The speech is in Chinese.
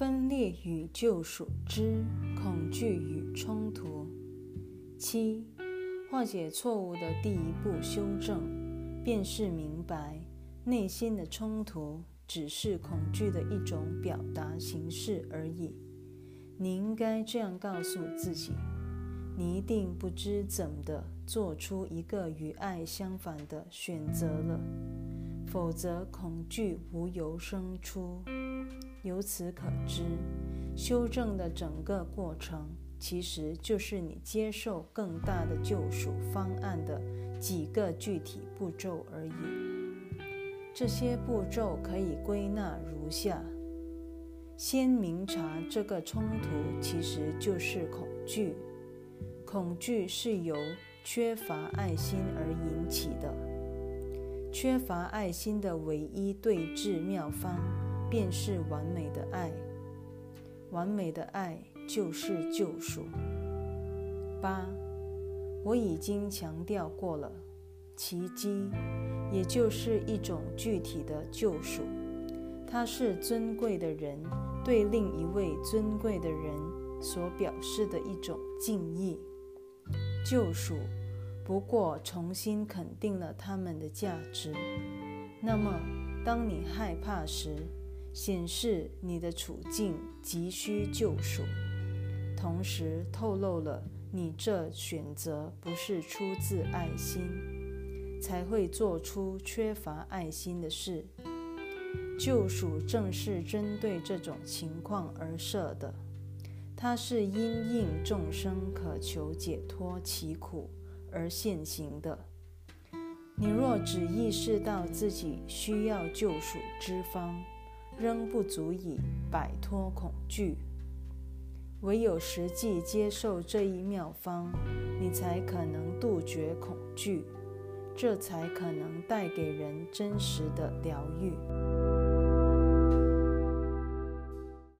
分裂与救赎之恐惧与冲突。七、化解错误的第一步修正，便是明白内心的冲突只是恐惧的一种表达形式而已。你应该这样告诉自己：你一定不知怎的做出一个与爱相反的选择了，否则恐惧无由生出。由此可知，修正的整个过程，其实就是你接受更大的救赎方案的几个具体步骤而已。这些步骤可以归纳如下：先明察这个冲突其实就是恐惧，恐惧是由缺乏爱心而引起的。缺乏爱心的唯一对治妙方。便是完美的爱，完美的爱就是救赎。八，我已经强调过了，奇迹也就是一种具体的救赎，它是尊贵的人对另一位尊贵的人所表示的一种敬意。救赎不过重新肯定了他们的价值。那么，当你害怕时，显示你的处境急需救赎，同时透露了你这选择不是出自爱心，才会做出缺乏爱心的事。救赎正是针对这种情况而设的，它是因应众生渴求解脱其苦而现行的。你若只意识到自己需要救赎之方，仍不足以摆脱恐惧，唯有实际接受这一妙方，你才可能杜绝恐惧，这才可能带给人真实的疗愈。